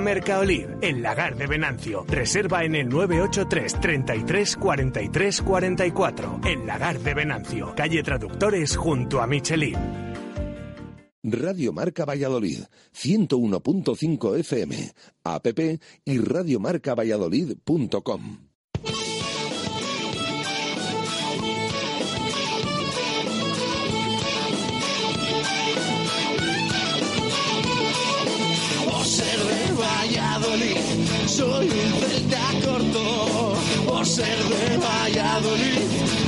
Mercaoliv, el lagar de Venancio. Reserva en el 983 33 43 44. El lagar de Venancio. Calle Traductores junto a Michelin. Radio Marca Valladolid, 101.5 FM, app y radiomarcavalladolid.com. soy un celta corto. Por ser de Valladolid,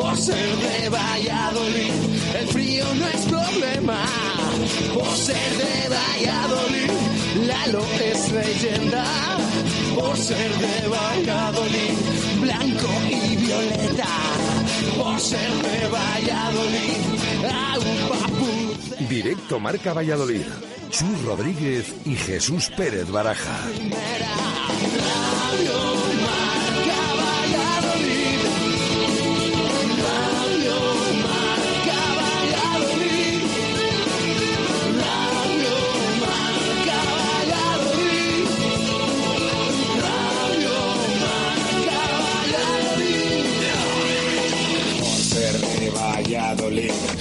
Por ser de Valladolid, el frío no es problema. Por ser de Valladolid, Lalo es leyenda. Por ser de Valladolid, blanco y violeta. Por ser de Valladolid, agua papu. Directo Marca Valladolid. Chus Rodríguez y Jesús Pérez Baraja. Radio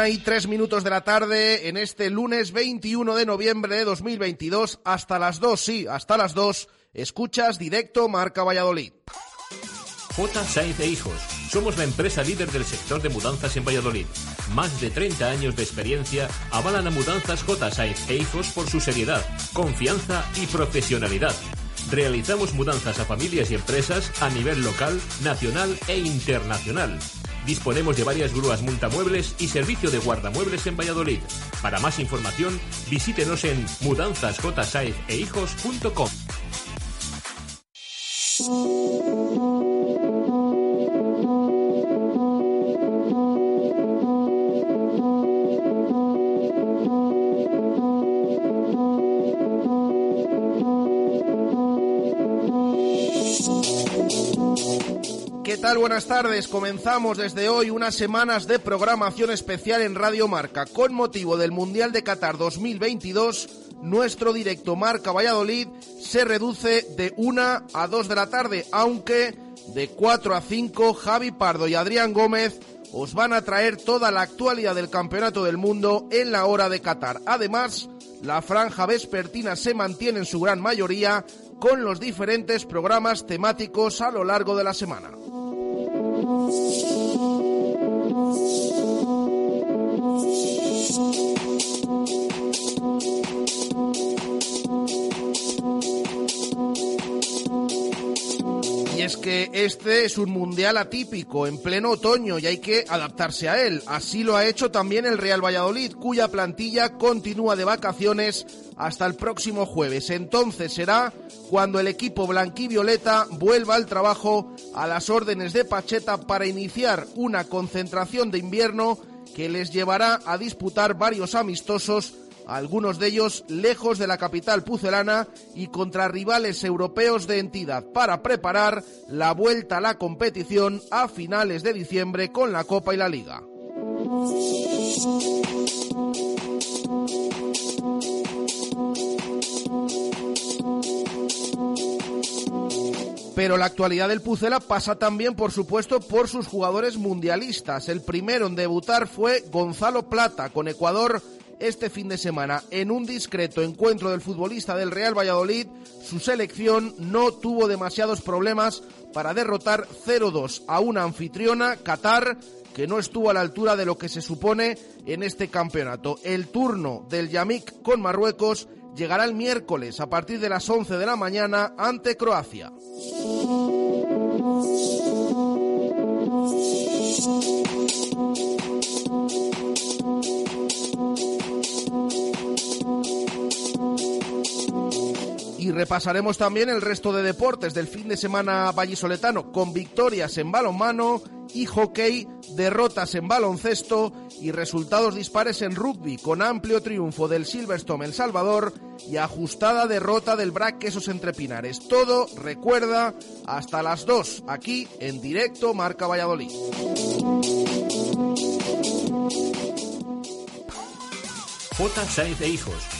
Una y tres minutos de la tarde en este lunes 21 de noviembre de 2022 hasta las dos, sí, hasta las dos. Escuchas directo Marca Valladolid. J. Sainz e Hijos. Somos la empresa líder del sector de mudanzas en Valladolid. Más de 30 años de experiencia avalan a Mudanzas J. Sainz e Hijos por su seriedad, confianza y profesionalidad. Realizamos mudanzas a familias y empresas a nivel local, nacional e internacional. Disponemos de varias grúas multamuebles y servicio de guardamuebles en Valladolid. Para más información, visítenos en mudanzasjsainzehijos.com. Buenas tardes. Comenzamos desde hoy unas semanas de programación especial en Radio Marca. Con motivo del Mundial de Qatar 2022, nuestro directo Marca Valladolid se reduce de 1 a 2 de la tarde, aunque de 4 a 5 Javi Pardo y Adrián Gómez os van a traer toda la actualidad del Campeonato del Mundo en la hora de Qatar. Además, la franja vespertina se mantiene en su gran mayoría con los diferentes programas temáticos a lo largo de la semana. Y es que este es un mundial atípico, en pleno otoño, y hay que adaptarse a él. Así lo ha hecho también el Real Valladolid, cuya plantilla continúa de vacaciones hasta el próximo jueves. Entonces será cuando el equipo blanquivioleta vuelva al trabajo a las órdenes de Pacheta para iniciar una concentración de invierno que les llevará a disputar varios amistosos algunos de ellos lejos de la capital pucelana y contra rivales europeos de entidad, para preparar la vuelta a la competición a finales de diciembre con la Copa y la Liga. Pero la actualidad del Pucela pasa también, por supuesto, por sus jugadores mundialistas. El primero en debutar fue Gonzalo Plata, con Ecuador este fin de semana. En un discreto encuentro del futbolista del Real Valladolid, su selección no tuvo demasiados problemas para derrotar 0-2 a una anfitriona, Qatar, que no estuvo a la altura de lo que se supone en este campeonato. El turno del Yamik con Marruecos llegará el miércoles a partir de las 11 de la mañana ante Croacia. Y repasaremos también el resto de deportes del fin de semana vallisoletano, con victorias en balonmano y hockey, derrotas en baloncesto y resultados dispares en rugby, con amplio triunfo del Silverstone El Salvador y ajustada derrota del Brac Quesos Entre Pinares. Todo, recuerda, hasta las 2, aquí en directo Marca Valladolid. J. Sainz Hijos.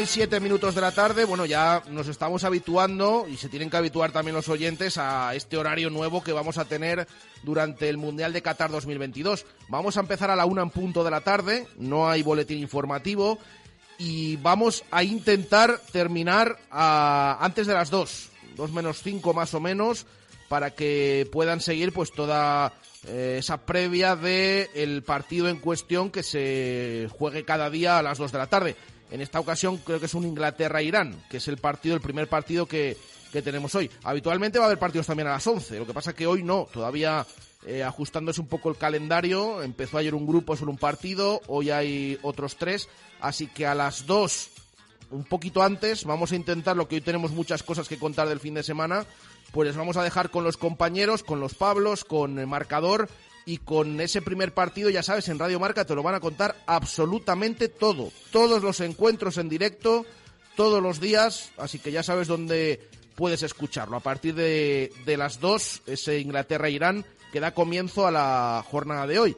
y siete minutos de la tarde, bueno, ya nos estamos habituando y se tienen que habituar también los oyentes a este horario nuevo que vamos a tener durante el Mundial de Qatar 2022. Vamos a empezar a la una en punto de la tarde, no hay boletín informativo y vamos a intentar terminar antes de las dos, dos menos cinco más o menos, para que puedan seguir pues toda eh, esa previa de el partido en cuestión que se juegue cada día a las 2 de la tarde. En esta ocasión creo que es un Inglaterra-Irán, que es el partido, el primer partido que, que tenemos hoy. Habitualmente va a haber partidos también a las 11, lo que pasa que hoy no, todavía eh, ajustándose un poco el calendario. Empezó ayer un grupo, solo un partido, hoy hay otros tres, así que a las 2 un poquito antes. Vamos a intentar, lo que hoy tenemos muchas cosas que contar del fin de semana, pues les vamos a dejar con los compañeros, con los Pablos, con el marcador y con ese primer partido, ya sabes, en Radio Marca te lo van a contar absolutamente todo. Todos los encuentros en directo, todos los días, así que ya sabes dónde puedes escucharlo. A partir de, de las 2, ese Inglaterra-Irán, que da comienzo a la jornada de hoy.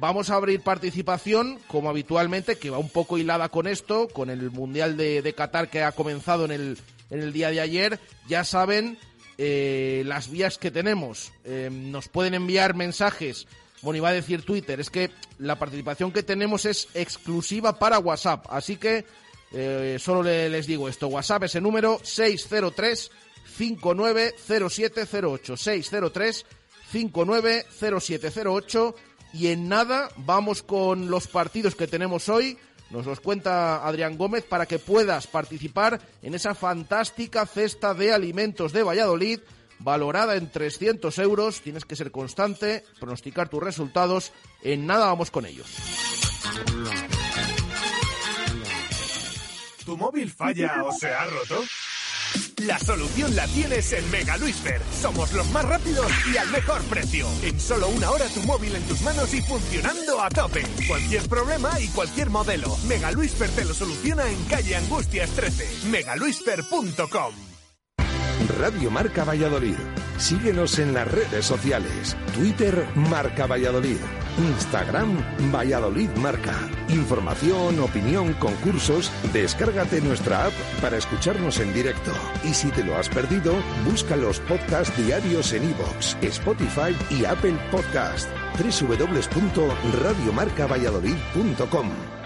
Vamos a abrir participación, como habitualmente, que va un poco hilada con esto, con el Mundial de, de Qatar que ha comenzado en el, en el día de ayer. Ya saben eh, las vías que tenemos. Eh, nos pueden enviar mensajes, bueno, iba a decir Twitter, es que la participación que tenemos es exclusiva para WhatsApp, así que eh, solo le- les digo esto, WhatsApp es el número 603 590708 603 590708 y en nada vamos con los partidos que tenemos hoy. Nos los cuenta Adrián Gómez para que puedas participar en esa fantástica cesta de alimentos de Valladolid valorada en 300 euros. Tienes que ser constante, pronosticar tus resultados. En nada vamos con ellos. ¿Tu móvil falla o se ha roto? La solución la tienes en Mega Luisfer. Somos los más rápidos y al mejor precio. En solo una hora tu móvil en tus manos y funcionando a tope. Cualquier problema y cualquier modelo. Mega Luisfer te lo soluciona en calle Angustias 13. megaluisfer.com Radio Marca Valladolid. Síguenos en las redes sociales. Twitter Marca Valladolid. Instagram Valladolid Marca. Información, opinión, concursos. Descárgate nuestra app para escucharnos en directo. Y si te lo has perdido, busca los podcasts diarios en iVoox, Spotify y Apple Podcast. www.radiomarcavalladolid.com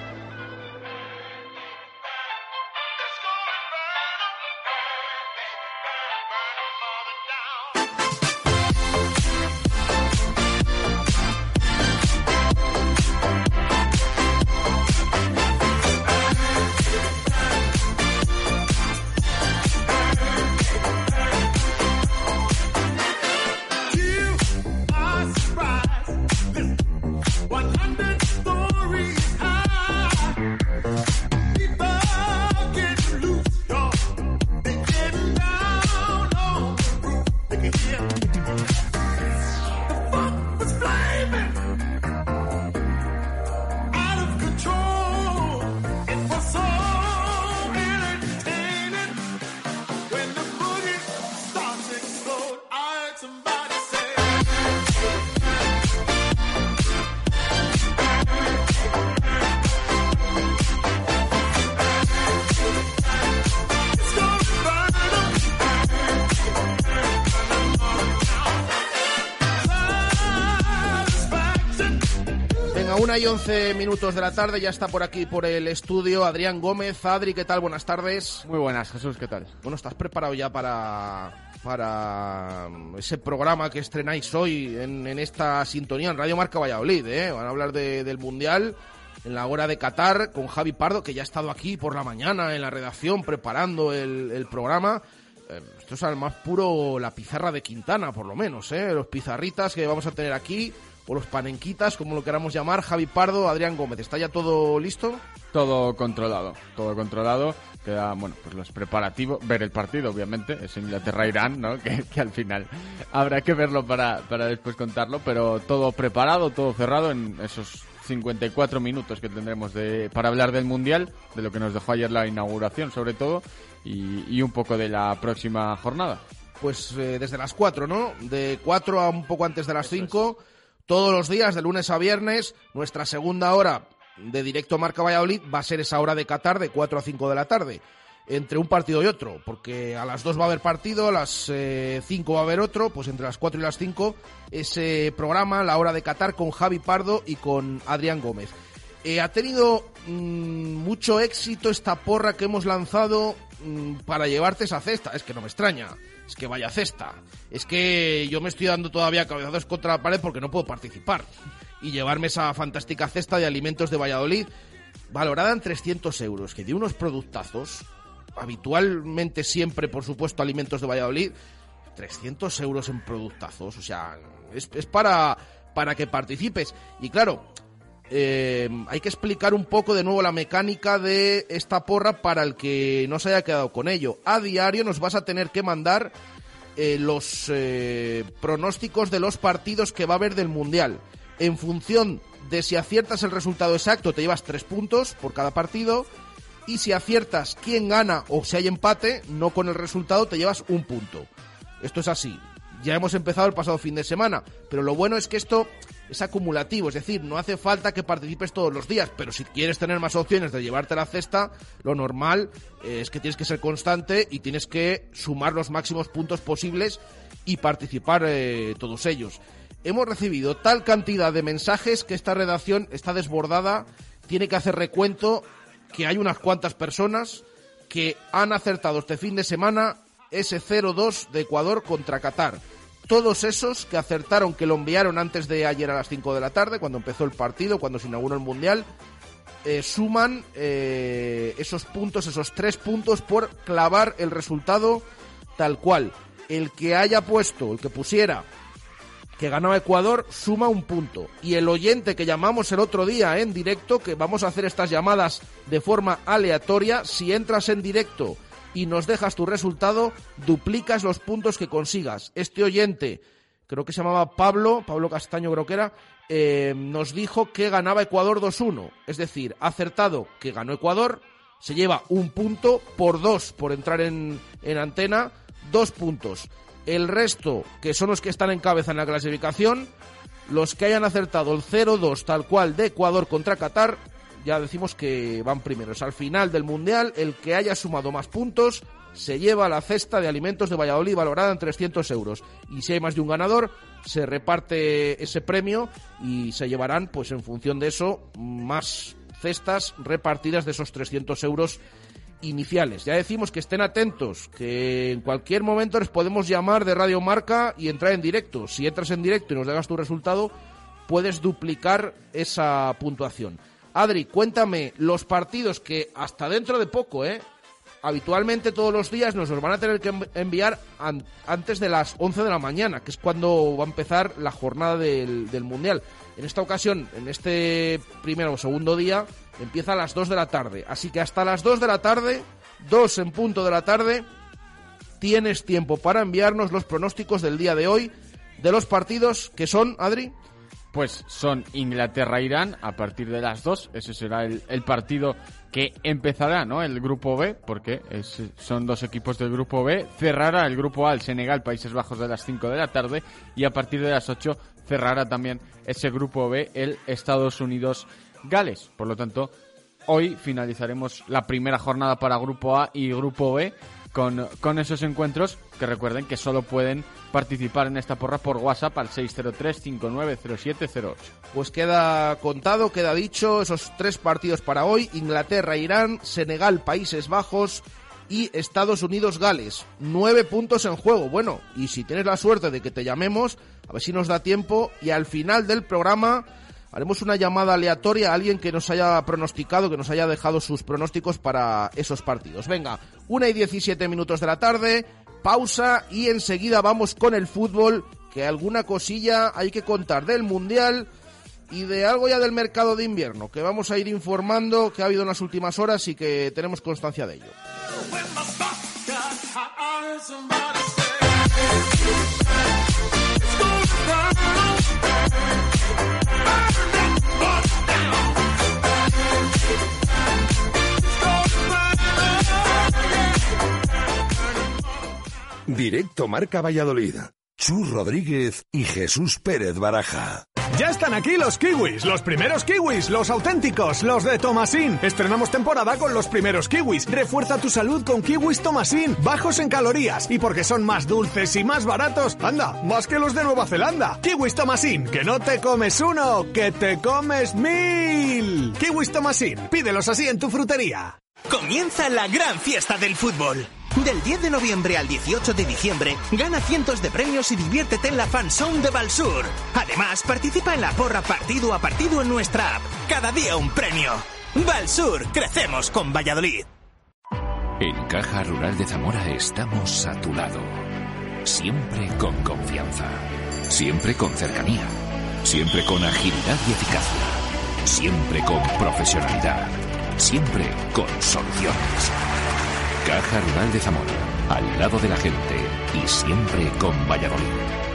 minutos de la tarde, ya está por aquí por el estudio Adrián Gómez. Adri, ¿qué tal? Buenas tardes. Muy buenas, Jesús, ¿qué tal? Bueno, ¿estás preparado ya para, para ese programa que estrenáis hoy en, en esta sintonía en Radio Marca Valladolid? ¿eh? Van a hablar de- del Mundial en la hora de Qatar con Javi Pardo, que ya ha estado aquí por la mañana en la redacción preparando el, el programa. Eh, esto es al más puro la pizarra de Quintana, por lo menos, ¿eh? Los pizarritas que vamos a tener aquí, o los panenquitas, como lo queramos llamar, Javi Pardo, Adrián Gómez. ¿Está ya todo listo? Todo controlado, todo controlado. Queda, bueno, pues los preparativos, ver el partido, obviamente, es Inglaterra-Irán, ¿no? Que, que al final habrá que verlo para, para después contarlo, pero todo preparado, todo cerrado en esos 54 minutos que tendremos de, para hablar del Mundial, de lo que nos dejó ayer la inauguración, sobre todo, y, y un poco de la próxima jornada. Pues eh, desde las 4, ¿no? De 4 a un poco antes de las 5, todos los días, de lunes a viernes, nuestra segunda hora de directo Marca Valladolid va a ser esa hora de Qatar de 4 a 5 de la tarde. Entre un partido y otro, porque a las 2 va a haber partido, a las 5 va a haber otro, pues entre las 4 y las 5 ese programa, la hora de Qatar, con Javi Pardo y con Adrián Gómez. Eh, ha tenido mm, mucho éxito esta porra que hemos lanzado mm, para llevarte esa cesta. Es que no me extraña. Es que vaya cesta. Es que yo me estoy dando todavía cabezazos contra la pared porque no puedo participar. Y llevarme esa fantástica cesta de alimentos de Valladolid, valorada en 300 euros, que de unos productazos, habitualmente siempre, por supuesto, alimentos de Valladolid, 300 euros en productazos. O sea, es, es para, para que participes. Y claro, eh, hay que explicar un poco de nuevo la mecánica de esta porra para el que no se haya quedado con ello. A diario nos vas a tener que mandar eh, los eh, pronósticos de los partidos que va a haber del Mundial. En función de si aciertas el resultado exacto, te llevas tres puntos por cada partido. Y si aciertas quién gana o si hay empate, no con el resultado, te llevas un punto. Esto es así. Ya hemos empezado el pasado fin de semana, pero lo bueno es que esto es acumulativo, es decir, no hace falta que participes todos los días, pero si quieres tener más opciones de llevarte la cesta, lo normal eh, es que tienes que ser constante y tienes que sumar los máximos puntos posibles y participar eh, todos ellos. Hemos recibido tal cantidad de mensajes que esta redacción está desbordada, tiene que hacer recuento que hay unas cuantas personas que han acertado este fin de semana ese 0-2 de Ecuador contra Qatar. Todos esos que acertaron, que lo enviaron antes de ayer a las 5 de la tarde, cuando empezó el partido, cuando se inauguró el Mundial, eh, suman eh, esos puntos, esos tres puntos por clavar el resultado tal cual. El que haya puesto, el que pusiera que ganaba Ecuador, suma un punto. Y el oyente que llamamos el otro día en directo, que vamos a hacer estas llamadas de forma aleatoria, si entras en directo y nos dejas tu resultado, duplicas los puntos que consigas. Este oyente, creo que se llamaba Pablo, Pablo Castaño creo que era, eh, nos dijo que ganaba Ecuador 2-1. Es decir, acertado que ganó Ecuador, se lleva un punto por dos por entrar en, en antena, dos puntos. El resto, que son los que están en cabeza en la clasificación, los que hayan acertado el 0-2 tal cual de Ecuador contra Qatar, ya decimos que van primeros. Al final del Mundial, el que haya sumado más puntos se lleva la cesta de alimentos de Valladolid valorada en 300 euros. Y si hay más de un ganador, se reparte ese premio y se llevarán, pues en función de eso, más cestas repartidas de esos 300 euros iniciales. Ya decimos que estén atentos, que en cualquier momento les podemos llamar de Radio Marca y entrar en directo. Si entras en directo y nos dejas tu resultado, puedes duplicar esa puntuación. Adri, cuéntame los partidos que hasta dentro de poco, ¿eh? Habitualmente todos los días nos los van a tener que enviar antes de las 11 de la mañana, que es cuando va a empezar la jornada del, Mundial. En esta ocasión, en este primero o segundo día, empieza a las 2 de la tarde. Así que hasta las 2 de la tarde, 2 en punto de la tarde, tienes tiempo para enviarnos los pronósticos del día de hoy de los partidos que son, Adri. Pues son Inglaterra-Irán a partir de las 2. Ese será el, partido que empezará, ¿no? El grupo B, porque son dos equipos del grupo B. Cerrará el grupo A, el Senegal, Países Bajos de las 5 de la tarde. Y a partir de las 8 cerrará también ese grupo B, el Estados Unidos-Gales. Por lo tanto, hoy finalizaremos la primera jornada para grupo A y grupo B con, esos encuentros que recuerden que solo pueden participar en esta porra por WhatsApp al 603-590708. Pues queda contado, queda dicho, esos tres partidos para hoy, Inglaterra, Irán, Senegal, Países Bajos y Estados Unidos, Gales. Nueve puntos en juego. Bueno, y si tienes la suerte de que te llamemos, a ver si nos da tiempo y al final del programa haremos una llamada aleatoria a alguien que nos haya pronosticado, que nos haya dejado sus pronósticos para esos partidos. Venga, una y diecisiete minutos de la tarde, pausa y enseguida vamos con el fútbol, que alguna cosilla hay que contar del Mundial y de algo ya del mercado de invierno, que vamos a ir informando que ha habido en las últimas horas y que tenemos constancia de ello. Directo Marca Valladolid. Chus Rodríguez y Jesús Pérez Baraja. Ya están aquí los kiwis, los primeros kiwis, los auténticos, los de Tomasín. Estrenamos temporada con los primeros kiwis. Refuerza tu salud con kiwis Tomasín, bajos en calorías y porque son más dulces y más baratos. Anda, más que los de Nueva Zelanda. Kiwis Tomasín, que no te comes uno, que te comes mil. Kiwis Tomasín, pídelos así en tu frutería. Comienza la gran fiesta del fútbol. Del 10 de noviembre al 18 de diciembre, gana cientos de premios y diviértete en la fanzone de Balsur. Además, participa en la porra partido a partido en nuestra app. Cada día un premio. Balsur, crecemos con Valladolid. En Caja Rural de Zamora estamos a tu lado. Siempre con confianza. Siempre con cercanía. Siempre con agilidad y eficacia. Siempre con profesionalidad. Siempre con soluciones. Caja Rural de Zamora, al lado de la gente y siempre con Valladolid.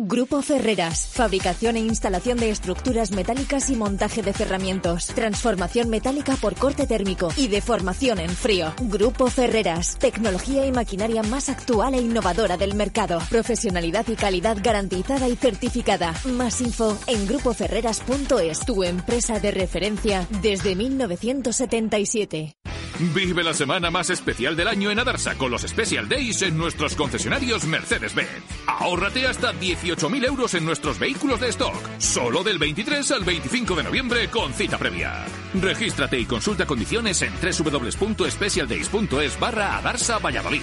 Grupo Ferreras, fabricación e instalación de estructuras metálicas y montaje de cerramientos, transformación metálica por corte térmico y deformación en frío. Grupo Ferreras, tecnología y maquinaria más actual e innovadora del mercado, profesionalidad y calidad garantizada y certificada. Más info en grupoferreras.es, tu empresa de referencia desde 1977. Vive la semana más especial del año en Adarsa con los Special Days en nuestros concesionarios Mercedes-Benz. Ahórrate hasta 18.000 euros en nuestros vehículos de stock. Solo del 23 al 25 de noviembre con cita previa. Regístrate y consulta condiciones en www.specialdays.es barra Adarsa Valladolid.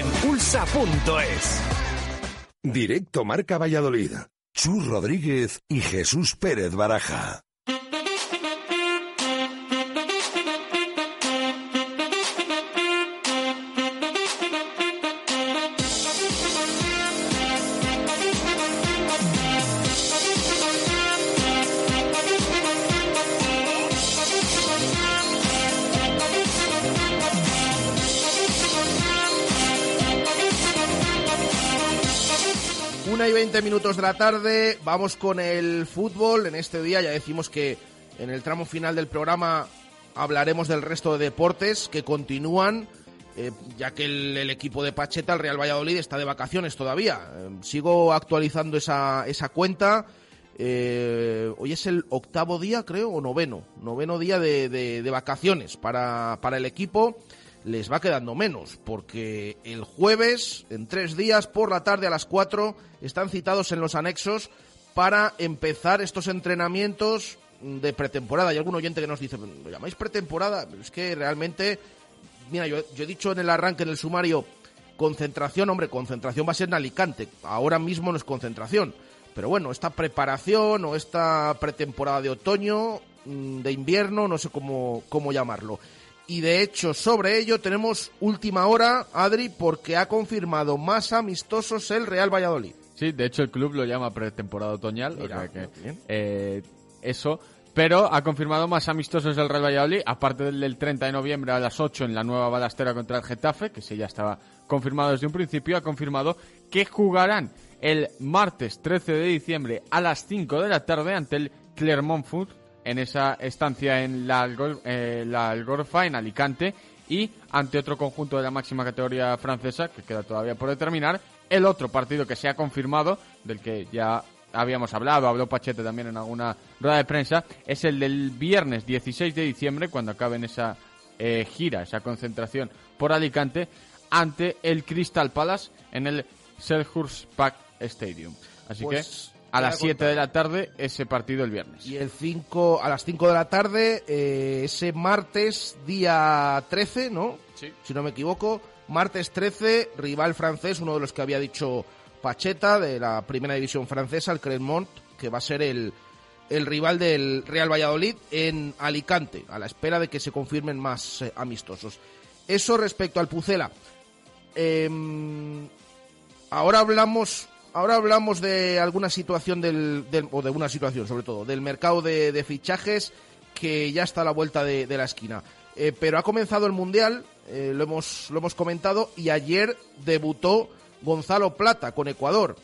en ulsa.es. Directo Marca Valladolid. Chus Rodríguez y Jesús Pérez Baraja. Una y 20 minutos de la tarde, vamos con el fútbol. En este día ya decimos que en el tramo final del programa hablaremos del resto de deportes que continúan, eh, ya que el, equipo de Pacheta, el Real Valladolid, está de vacaciones todavía. Eh, sigo actualizando esa, esa cuenta. Eh, hoy es el octavo día, creo, o noveno. Noveno día de, de- de vacaciones para, para el equipo. Les va quedando menos, porque el jueves, en tres días, por la tarde a las cuatro, están citados en los anexos para empezar estos entrenamientos de pretemporada. Hay algún oyente que nos dice, ¿lo llamáis pretemporada? Es que realmente, mira, yo, yo he dicho en el arranque, en el sumario, concentración, hombre, concentración va a ser en Alicante. Ahora mismo no es concentración. Pero bueno, esta preparación o esta pretemporada de otoño, mm, de invierno, no sé cómo, cómo llamarlo. Y de hecho, sobre ello tenemos última hora, Adri, porque ha confirmado más amistosos el Real Valladolid. Sí, de hecho el club lo llama pretemporada otoñal, o sea que eh, eso. Pero ha confirmado más amistosos el Real Valladolid, aparte del del 30 de noviembre a las 8 en la nueva balastera contra el Getafe, que sí ya estaba confirmado desde un principio, ha confirmado que jugarán el martes 13 de diciembre a las 5 de la tarde ante el Clermont Foot en esa estancia en eh, la Algorfa, en Alicante, y ante otro conjunto de la máxima categoría francesa, que queda todavía por determinar, el otro partido que se ha confirmado, del que ya habíamos hablado, habló Pachete también en alguna rueda de prensa, es el del viernes 16 de diciembre, cuando acaben esa eh, gira, esa concentración por Alicante, ante el Crystal Palace en el Selhurst Park Stadium. Así Pues, que a las voy a 7 contar. de la tarde ese partido el viernes. Y el 5, a las 5 de la tarde, eh, ese martes, día 13, ¿no? Sí. Si no me equivoco. Martes 13, rival francés, uno de los que había dicho Pacheta, de la primera división francesa, el Clermont, que va a ser el, el rival del Real Valladolid en Alicante, a la espera de que se confirmen más eh, amistosos. Eso respecto al Pucela. Em, ahora hablamos ahora hablamos de alguna situación del, o de una situación sobre todo del mercado de, de fichajes que ya está a la vuelta de, de la esquina. Eh, pero ha comenzado el mundial eh, lo hemos lo hemos comentado y ayer debutó Gonzalo Plata con Ecuador.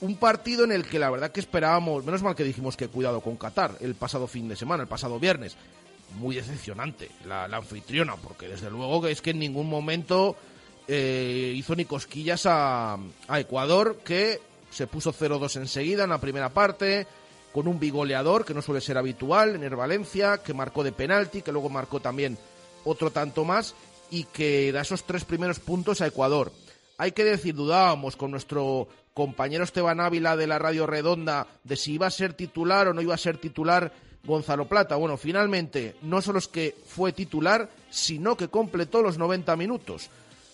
Un partido en el que la verdad que esperábamos menos mal que dijimos que cuidado con Qatar el pasado fin de semana el pasado viernes. Muy decepcionante la, la anfitriona, porque desde luego que es que en ningún momento eh, hizo ni cosquillas a, a Ecuador, que se puso 0-2 enseguida en la primera parte, con un bigoleador que no suele ser habitual en el Valencia, que marcó de penalti, que luego marcó también otro tanto más, y que da esos tres primeros puntos a Ecuador. Hay que decir, dudábamos con nuestro compañero Esteban Ávila de la Radio Redonda de si iba a ser titular o no iba a ser titular Gonzalo Plata. Bueno, finalmente no solo es que fue titular, sino que completó los 90 minutos,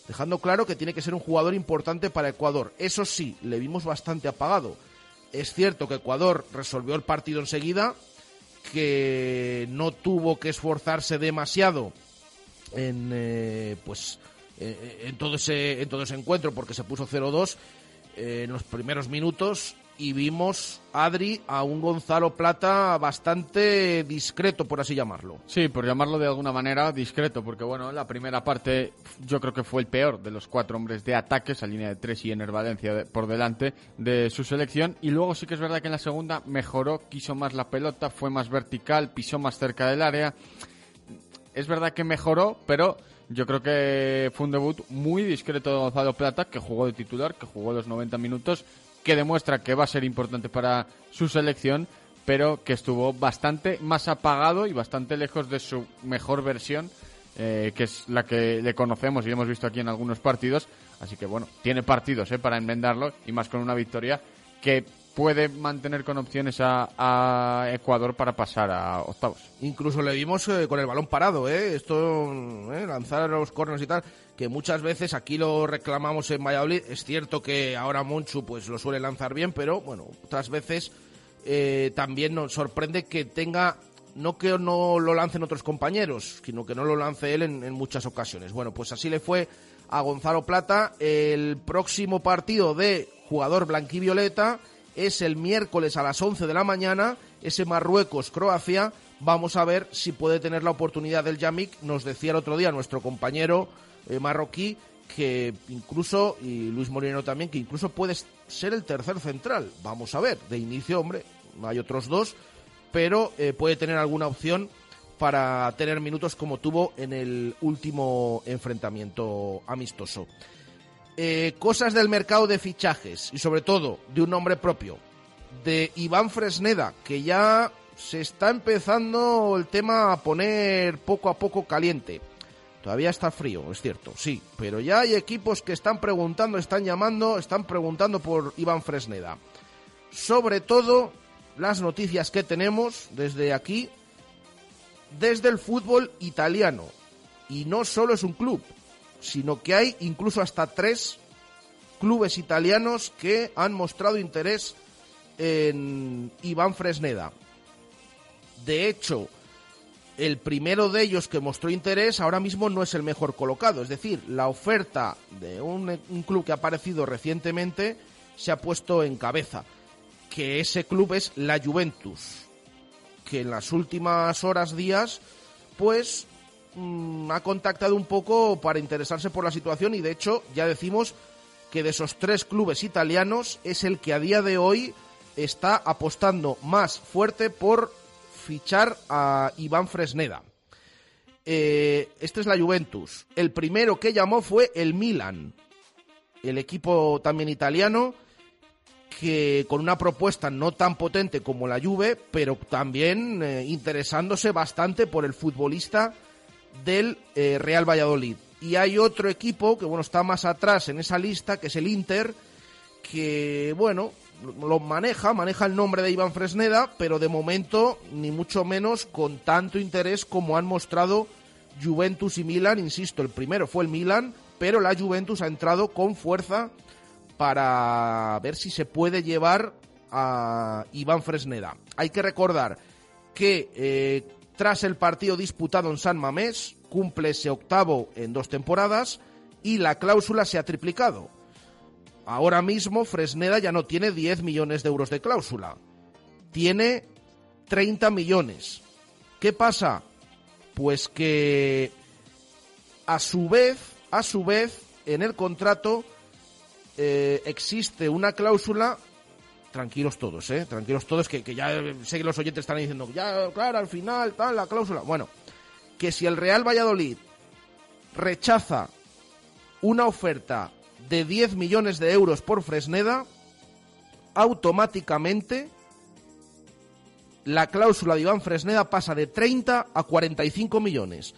dejando claro que tiene que ser un jugador importante para Ecuador. Eso sí, le vimos bastante apagado. Es cierto que Ecuador resolvió el partido enseguida, que no tuvo que esforzarse demasiado en eh, pues eh, en todo ese en todo ese encuentro porque se puso 0-2 eh, en los primeros minutos y vimos, Adri, a un Gonzalo Plata bastante discreto, por así llamarlo. Sí, por llamarlo de alguna manera discreto, porque bueno, la primera parte yo creo que fue el peor de los cuatro hombres de ataque, esa línea de tres y Ener Valencia por delante de su selección. Y luego sí que es verdad que en la segunda mejoró, quiso más la pelota, fue más vertical, pisó más cerca del área. Es verdad que mejoró, pero yo creo que fue un debut muy discreto de Gonzalo Plata, que jugó de titular, que jugó los 90 minutos, que demuestra que va a ser importante para su selección, pero que estuvo bastante más apagado y bastante lejos de su mejor versión, eh, que es la que le conocemos y hemos visto aquí en algunos partidos. Así que bueno, tiene partidos eh, para enmendarlo y más con una victoria que puede mantener con opciones a, Ecuador para pasar a octavos. Incluso le vimos eh, con el balón parado, ¿eh? Esto, eh, lanzar los corners y tal, que muchas veces aquí lo reclamamos en Valladolid. Es cierto que ahora Monchu pues lo suele lanzar bien, pero bueno, otras veces eh, también nos sorprende que tenga, no que no lo lancen otros compañeros, sino que no lo lance él en, en muchas ocasiones. Bueno, pues así le fue a Gonzalo Plata. El próximo partido de jugador blanquivioleta es el miércoles a las 11 de la mañana, ese Marruecos-Croacia. Vamos a ver si puede tener la oportunidad del Yamik. Nos decía el otro día nuestro compañero eh, marroquí que incluso, y Luis Moreno también, que incluso puede ser el tercer central. Vamos a ver, de inicio, hombre, hay otros dos, pero eh, puede tener alguna opción para tener minutos como tuvo en el último enfrentamiento amistoso. Eh, cosas del mercado de fichajes y sobre todo de un nombre propio, de Iván Fresneda, que ya se está empezando el tema a poner poco a poco caliente. Todavía está frío, es cierto, sí, pero ya hay equipos que están preguntando, están llamando, están preguntando por Iván Fresneda. Sobre todo las noticias que tenemos desde aquí, desde el fútbol italiano. Y no solo es un club, sino que hay incluso hasta tres clubes italianos que han mostrado interés en Iván Fresneda. De hecho, el primero de ellos que mostró interés ahora mismo no es el mejor colocado. Es decir, la oferta de un, club que ha aparecido recientemente se ha puesto en cabeza. Que ese club es la Juventus. Que en las últimas horas, días, pues mm, ha contactado un poco para interesarse por la situación y de hecho ya decimos que de esos tres clubes italianos es el que a día de hoy está apostando más fuerte por fichar a Iván Fresneda. Eh, este es la Juventus. El primero que llamó fue el Milan, el equipo también italiano que con una propuesta no tan potente como la Juve, pero también eh, interesándose bastante por el futbolista del eh, Real Valladolid. Y hay otro equipo que bueno está más atrás en esa lista, que es el Inter, que bueno lo maneja, maneja el nombre de Iván Fresneda, pero de momento ni mucho menos con tanto interés como han mostrado Juventus y Milan. Insisto, el primero fue el Milan, pero la Juventus ha entrado con fuerza para ver si se puede llevar a Iván Fresneda. Hay que recordar que eh, tras el partido disputado en San Mamés, cumple ese octavo en dos temporadas y la cláusula se ha triplicado. Ahora mismo Fresneda ya no tiene 10 millones de euros de cláusula, tiene 30 millones. ¿Qué pasa? Pues que a su vez, a su vez, en el contrato eh, existe una cláusula tranquilos todos, ¿eh? Tranquilos todos, que, que ya sé que los oyentes están diciendo, ya, claro, al final, tal, la cláusula. Bueno, que si el Real Valladolid rechaza una oferta de 10 millones de euros por Fresneda, automáticamente la cláusula de Iván Fresneda pasa de 30 a 45 millones.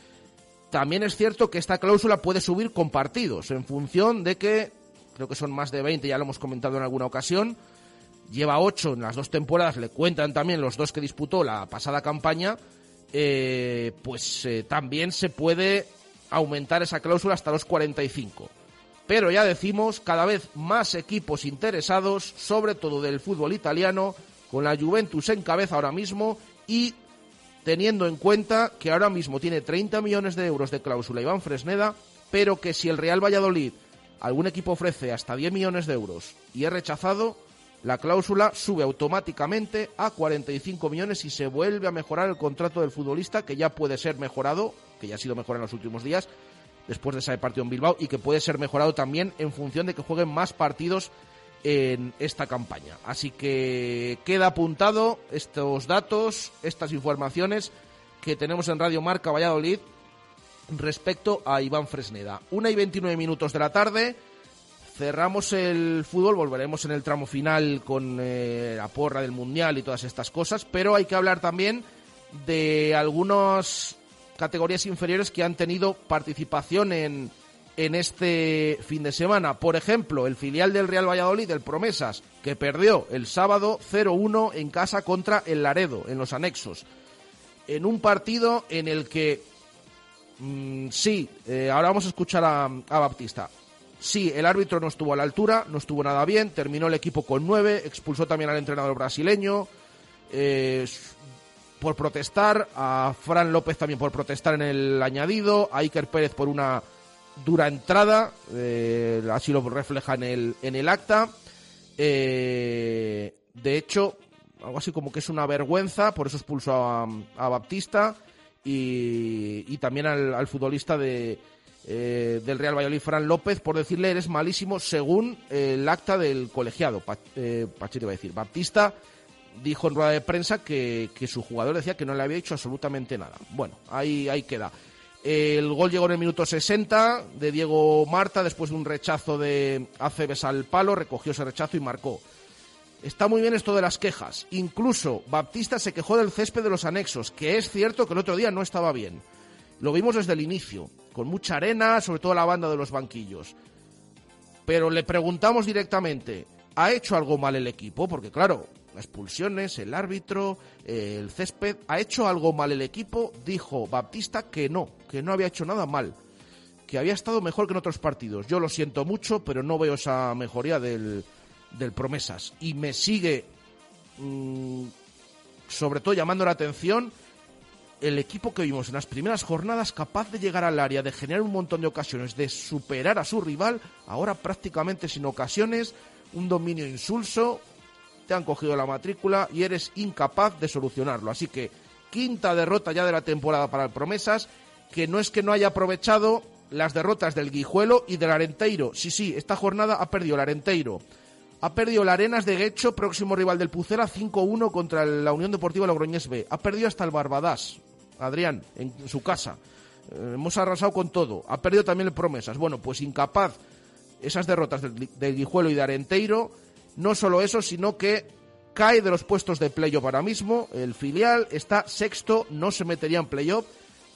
También es cierto que esta cláusula puede subir con partidos, en función de que, creo que son más de 20, ya lo hemos comentado en alguna ocasión, lleva 8 en las dos temporadas, le cuentan también los dos que disputó la pasada campaña, eh, pues eh, también se puede aumentar esa cláusula hasta los 45. Pero ya decimos, cada vez más equipos interesados, sobre todo del fútbol italiano, con la Juventus en cabeza ahora mismo y teniendo en cuenta que ahora mismo tiene 30 millones de euros de cláusula Iván Fresneda, pero que si el Real Valladolid, algún equipo ofrece hasta 10 millones de euros y es rechazado, la cláusula sube automáticamente a 45 millones y se vuelve a mejorar el contrato del futbolista, que ya puede ser mejorado, que ya ha sido mejorado en los últimos días, después de ese partido en Bilbao, y que puede ser mejorado también en función de que jueguen más partidos en esta campaña. Así que queda apuntado estos datos, estas informaciones que tenemos en Radio Marca Valladolid respecto a Iván Fresneda. Una y 29 minutos de la tarde. Cerramos el fútbol, volveremos en el tramo final con eh, la porra del Mundial y todas estas cosas, pero hay que hablar también de algunas categorías inferiores que han tenido participación en, en este fin de semana. Por ejemplo, el filial del Real Valladolid, el Promesas, que perdió el sábado 0-1 en casa contra el Laredo, en los anexos. En un partido en el que, mm, sí, eh, ahora vamos a escuchar a, a Baptista. Sí, el árbitro no estuvo a la altura, no estuvo nada bien, terminó el equipo con nueve, expulsó también al entrenador brasileño eh, por protestar, a Fran López también por protestar en el añadido, a Iker Pérez por una dura entrada, eh, así lo refleja en el, en el acta. Eh, de hecho, algo así como que es una vergüenza, por eso expulsó a, Baptista y, y también al futbolista de, eh, del Real Valladolid, Fran López, por decirle eres malísimo según el acta del colegiado. Pa, eh, Pachete va a decir. Baptista dijo en rueda de prensa que, que, su jugador decía que no le había hecho absolutamente nada. Bueno, ahí, ahí queda. El gol llegó en el minuto 60 de Diego Marta después de un rechazo de Aceves al palo, recogió ese rechazo y marcó. Está muy bien esto de las quejas. Incluso Baptista se quejó del césped de los anexos, que es cierto que el otro día no estaba bien. Lo vimos desde el inicio, con mucha arena, sobre todo la banda de los banquillos. Pero le preguntamos directamente, ¿ha hecho algo mal el equipo? Porque claro, expulsiones, el árbitro, eh, el césped, ¿ha hecho algo mal el equipo? Dijo Baptista que no, que no había hecho nada mal, que había estado mejor que en otros partidos. Yo lo siento mucho, pero no veo esa mejoría del, del Promesas. Y me sigue, mmm, sobre todo llamando la atención, el equipo que vimos en las primeras jornadas capaz de llegar al área, de generar un montón de ocasiones, de superar a su rival, ahora prácticamente sin ocasiones, un dominio insulso, te han cogido la matrícula y eres incapaz de solucionarlo. Así que quinta derrota ya de la temporada para el Promesas, que no es que no haya aprovechado las derrotas del Guijuelo y del Arenteiro. Sí, sí, esta jornada ha perdido el Arenteiro. Ha perdido la Arenas de Guecho, próximo rival del Pucera, 5-1 contra la Unión Deportiva Logroñés B. Ha perdido hasta el Barbadas, Adrián, en su casa. Eh, hemos arrasado con todo. Ha perdido también el Promesas. Bueno, pues incapaz esas derrotas del, del Guijuelo y de Arenteiro. No solo eso, sino que cae de los puestos de playoff ahora mismo. El filial está sexto, no se metería en playoff.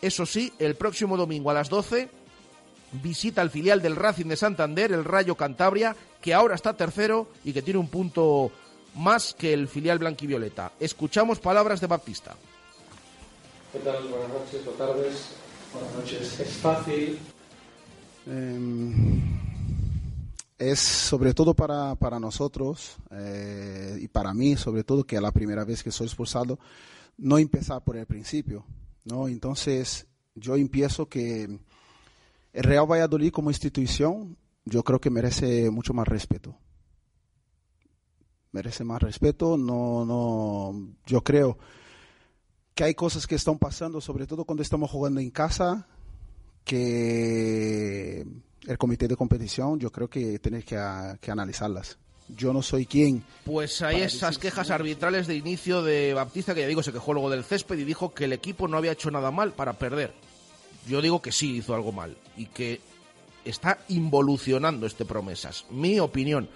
Eso sí, el próximo domingo a las 12 visita el filial del Racing de Santander, el Rayo Cantabria, que ahora está tercero y que tiene un punto más que el filial blanquivioleta. Escuchamos palabras de Baptista. ¿Qué tal? Buenas noches o tardes. Buenas noches. Es fácil. Eh, es sobre todo para, para nosotros eh, y para mí, sobre todo, que es la primera vez que soy expulsado, no empezar por el principio. ¿no? Entonces, yo empiezo que el Real Valladolid como institución, yo creo que merece mucho más respeto. Merece más respeto. No, no, yo creo que hay cosas que están pasando, sobre todo cuando estamos jugando en casa, que el comité de competición yo creo que tiene que, que analizarlas. Yo no soy quien. Pues hay esas quejas arbitrales de inicio de Baptista, que ya digo, se quejó luego del césped y dijo que el equipo no había hecho nada mal para perder. Yo digo que sí hizo algo mal y que está involucionando este promesas. Mi opinión.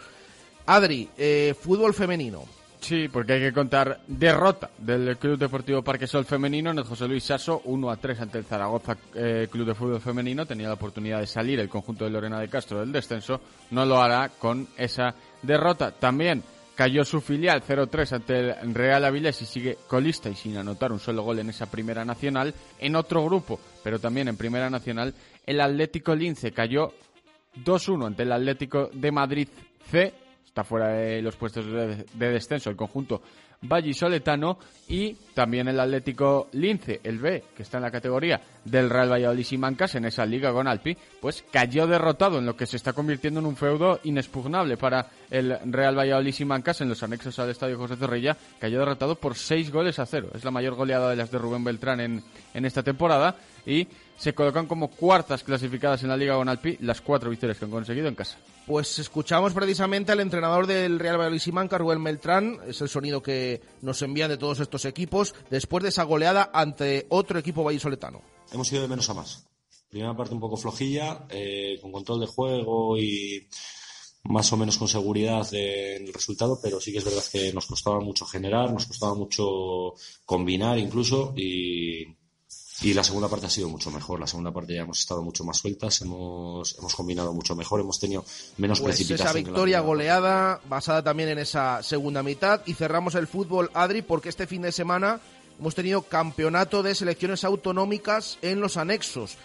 Adri, eh, fútbol femenino. Sí, porque hay que contar derrota del Club Deportivo Parque Sol Femenino en el José Luis Sasso, 1 a 3 ante el Zaragoza eh, Club de Fútbol Femenino. Tenía la oportunidad de salir el conjunto de Lorena de Castro del descenso. No lo hará con esa derrota. También cayó su filial 0-3 ante el Real Avilés y sigue colista y sin anotar un solo gol en esa primera nacional. En otro grupo, pero también en primera nacional, el Atlético Lince cayó 2-1 ante el Atlético de Madrid C está fuera de los puestos de, de descenso el conjunto vallisoletano y también el Atlético Lince, el B, que está en la categoría del Real Valladolid y Mancas en esa liga con Alpi, pues cayó derrotado en lo que se está convirtiendo en un feudo inexpugnable para el Real Valladolid y Mancas en los anexos al Estadio José Zorrilla, cayó derrotado por seis goles a cero. Es la mayor goleada de las de Rubén Beltrán en, en esta temporada y se colocan como cuartas clasificadas en la Liga con Alpi las cuatro victorias que han conseguido en casa. Pues escuchamos precisamente al entrenador del Real Valladolid Simanca, Rubén Beltrán. Es el sonido que nos envían de todos estos equipos después de esa goleada ante otro equipo vallisoletano. Hemos ido de menos a más. Primera parte un poco flojilla, eh, con control de juego y más o menos con seguridad en el resultado, pero sí que es verdad que nos costaba mucho generar, nos costaba mucho combinar incluso y y la segunda parte ha sido mucho mejor. La segunda parte ya hemos estado mucho más sueltas, hemos, hemos combinado mucho mejor, hemos tenido menos pues precipitación. Esa victoria goleada basada también en esa segunda mitad. Y cerramos el fútbol, Adri, porque este fin de semana hemos tenido campeonato de selecciones autonómicas en los anexos.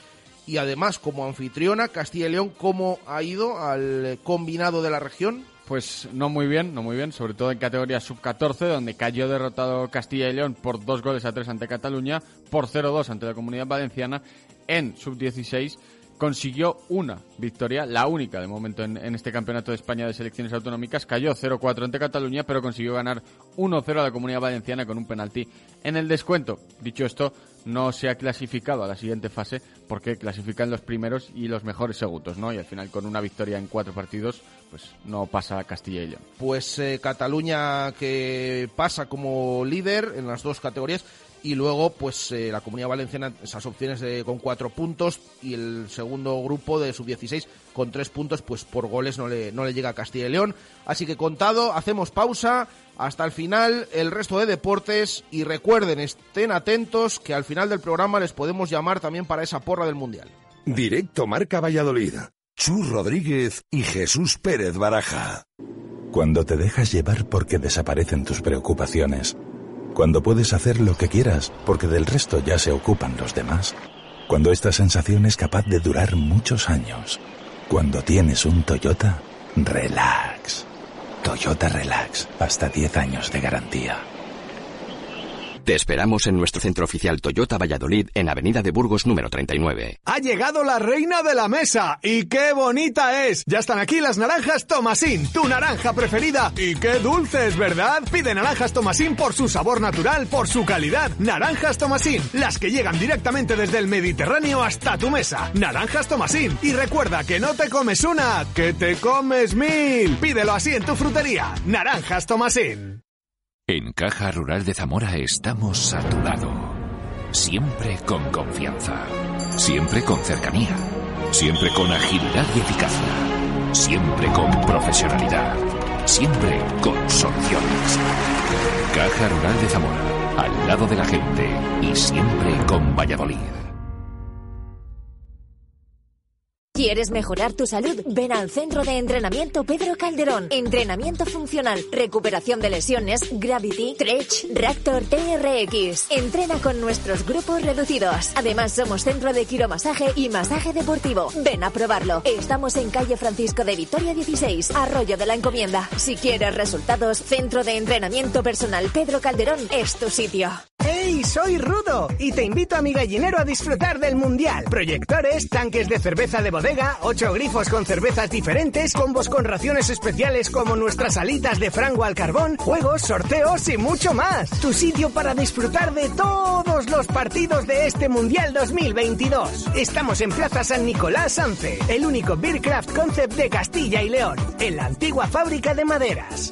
Y además, como anfitriona, Castilla y León, ¿cómo ha ido al combinado de la región? Pues no muy bien, no muy bien, sobre todo en categoría sub-14, donde cayó derrotado Castilla y León por dos goles a tres ante Cataluña, por 0-2 ante la Comunidad Valenciana. En sub-16 consiguió una victoria, la única de momento en, este Campeonato de España de Selecciones Autonómicas. Cayó 0-4 ante Cataluña, pero consiguió ganar 1-0 a la Comunidad Valenciana con un penalti en el descuento. Dicho esto, no se ha clasificado a la siguiente fase porque clasifican los primeros y los mejores segundos, ¿no? Y al final con una victoria en cuatro partidos, pues no pasa a Castilla y León. Pues eh, Cataluña que pasa como líder en las dos categorías y luego pues eh, la Comunidad Valenciana esas opciones de, con cuatro puntos y el segundo grupo de sub-16 con tres puntos pues por goles no le, no le llega a Castilla y León. Así que contado hacemos pausa hasta el final el resto de deportes y recuerden estén atentos que al final del programa les podemos llamar también para esa porra del Mundial. Directo Marca Valladolid. Chus Rodríguez y Jesús Pérez Baraja. Cuando te dejas llevar porque desaparecen tus preocupaciones cuando puedes hacer lo que quieras, porque del resto ya se ocupan los demás. Cuando esta sensación es capaz de durar muchos años. Cuando tienes un Toyota, relax. Toyota Relax, hasta 10 años de garantía. Te esperamos en nuestro centro oficial Toyota Valladolid en Avenida de Burgos número 39. Ha llegado la reina de la mesa y qué bonita es. Ya están aquí las naranjas Tomasín, tu naranja preferida y qué dulces, ¿verdad? Pide naranjas Tomasín por su sabor natural, por su calidad. Naranjas Tomasín, las que llegan directamente desde el Mediterráneo hasta tu mesa. Naranjas Tomasín y recuerda que no te comes una, que te comes mil. Pídelo así en tu frutería. Naranjas Tomasín. En Caja Rural de Zamora estamos a tu lado. Siempre con confianza. Siempre con cercanía. Siempre con agilidad y eficacia. Siempre con profesionalidad. Siempre con soluciones. Caja Rural de Zamora. Al lado de la gente. Y siempre con Valladolid. ¿Quieres mejorar tu salud? Ven al Centro de Entrenamiento Pedro Calderón. Entrenamiento funcional, recuperación de lesiones, Gravity, Stretch, Reactor TRX. Entrena con nuestros grupos reducidos. Además, somos centro de quiromasaje y masaje deportivo. Ven a probarlo. Estamos en calle Francisco de Vitoria 16, Arroyo de la Encomienda. Si quieres resultados, Centro de Entrenamiento Personal Pedro Calderón es tu sitio. Soy Rudo y te invito a mi gallinero a disfrutar del Mundial. Proyectores, tanques de cerveza de bodega, ocho grifos con cervezas diferentes, combos con raciones especiales como nuestras alitas de frango al carbón, juegos, sorteos y mucho más. Tu sitio para disfrutar de todos los partidos de este Mundial 2022. Estamos en Plaza San Nicolás Sanfe, el único Beercraft Concept de Castilla y León, en la antigua fábrica de maderas.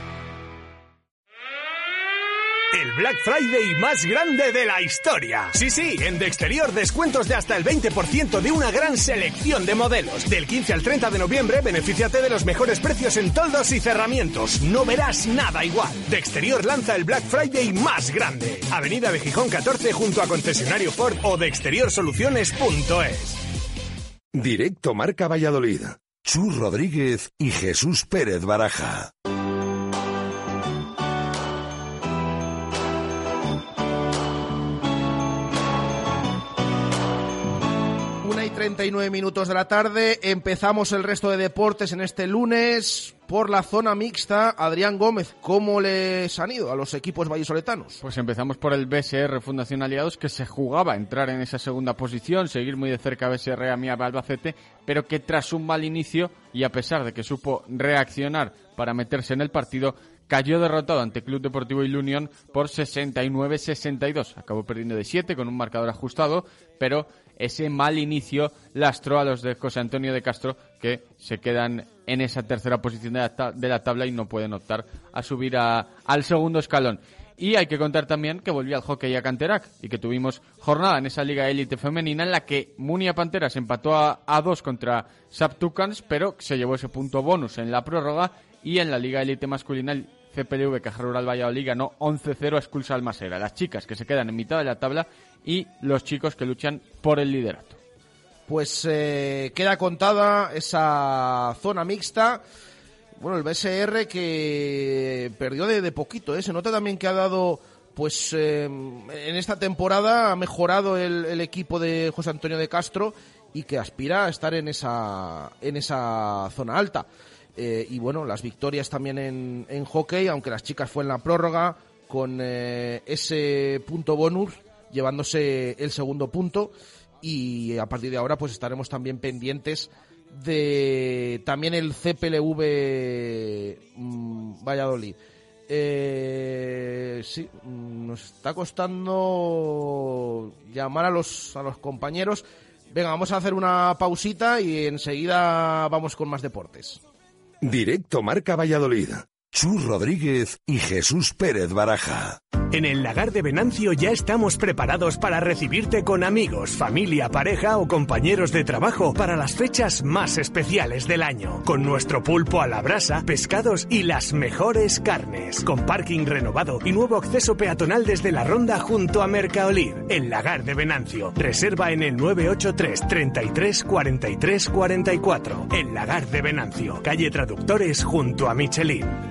el Black Friday más grande de la historia. Sí, sí, en De Exterior descuentos de hasta el 20% de una gran selección de modelos. Del 15 al 30 de noviembre, benefíciate de los mejores precios en toldos y cerramientos. No verás nada igual. De Exterior lanza el Black Friday más grande. Avenida de Gijón 14 junto a concesionario Ford o de exteriorsoluciones.es. Directo Marca Valladolid. Chus Rodríguez y Jesús Pérez Baraja. 39 minutos de la tarde. Empezamos el resto de deportes en este lunes por la zona mixta. Adrián Gómez, ¿cómo les han ido a los equipos vallisoletanos? Pues empezamos por el BSR Fundación Aliados, que se jugaba a entrar en esa segunda posición, seguir muy de cerca a BSR a Mía Albacete, pero que tras un mal inicio y a pesar de que supo reaccionar para meterse en el partido, cayó derrotado ante Club Deportivo Ilunion por 69-62. Acabó perdiendo de 7 con un marcador ajustado, pero ese mal inicio lastró a los de José Antonio de Castro que se quedan en esa tercera posición de la, de la tabla y no pueden optar a subir a- al segundo escalón. Y hay que contar también que volvió al hockey a Canterac y que tuvimos jornada en esa liga élite femenina en la que Munia Panteras empató a, a dos contra Saptucans, pero se llevó ese punto bonus en la prórroga y en la liga élite masculina el CPLV Caja Rural Valladolid ganó 11-0 a Expulsa Almasera. Las chicas que se quedan en mitad de la tabla y los chicos que luchan por el liderato. Pues eh, queda contada esa zona mixta. Bueno, el BSR que perdió de, de poquito, ¿eh? Se nota también que ha dado, pues eh, en esta temporada ha mejorado el, el equipo de José Antonio de Castro y que aspira a estar en esa, en esa zona alta. Eh, y bueno, las victorias también en, en hockey, aunque las chicas fue en la prórroga con eh, ese punto bonus, llevándose el segundo punto. Y a partir de ahora, pues estaremos también pendientes de también el CPLV mm, Valladolid. Eh, sí, mm, nos está costando llamar a los, a los compañeros. Venga, vamos a hacer una pausita y enseguida vamos con más deportes. Directo Marca Valladolid. Chus Rodríguez y Jesús Pérez Baraja. En el lagar de Venancio ya estamos preparados para recibirte con amigos, familia, pareja o compañeros de trabajo para las fechas más especiales del año. Con nuestro pulpo a la brasa, pescados y las mejores carnes. Con parking renovado y nuevo acceso peatonal desde la ronda junto a Mercaolid. El lagar de Venancio. Reserva en el 983 33 43 44. El lagar de Venancio. Calle Traductores junto a Michelin.